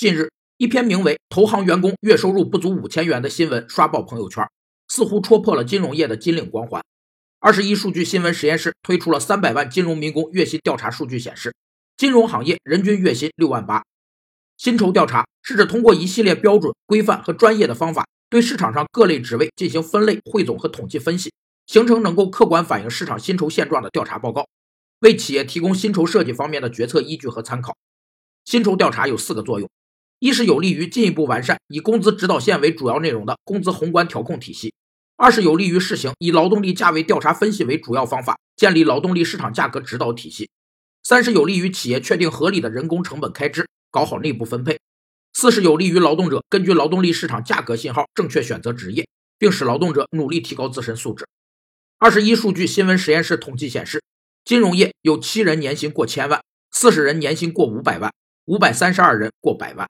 近日，一篇名为《投行员工月收入不足五千元》的新闻刷爆朋友圈，似乎戳破了金融业的金领光环。二十一数据新闻实验室推出了三百万金融民工月薪调查数据显示，金融行业人均月薪六万八。薪酬调查是指通过一系列标准、规范和专业的方法，对市场上各类职位进行分类、汇总和统计分析，形成能够客观反映市场薪酬现状的调查报告，为企业提供薪酬设计方面的决策依据和参考。薪酬调查有四个作用。一是有利于进一步完善以工资指导线为主要内容的工资宏观调控体系；二是有利于试行以劳动力价位调查分析为主要方法建立劳动力市场价格指导体系；三是有利于企业确定合理的人工成本开支，搞好内部分配；四是有利于劳动者根据劳动力市场价格信号正确选择职业，并使劳动者努力提高自身素质。二十一数据新闻实验室统计显示，金融业有七人年薪过千万，四十人年薪过五百万，五百三十二人过百万。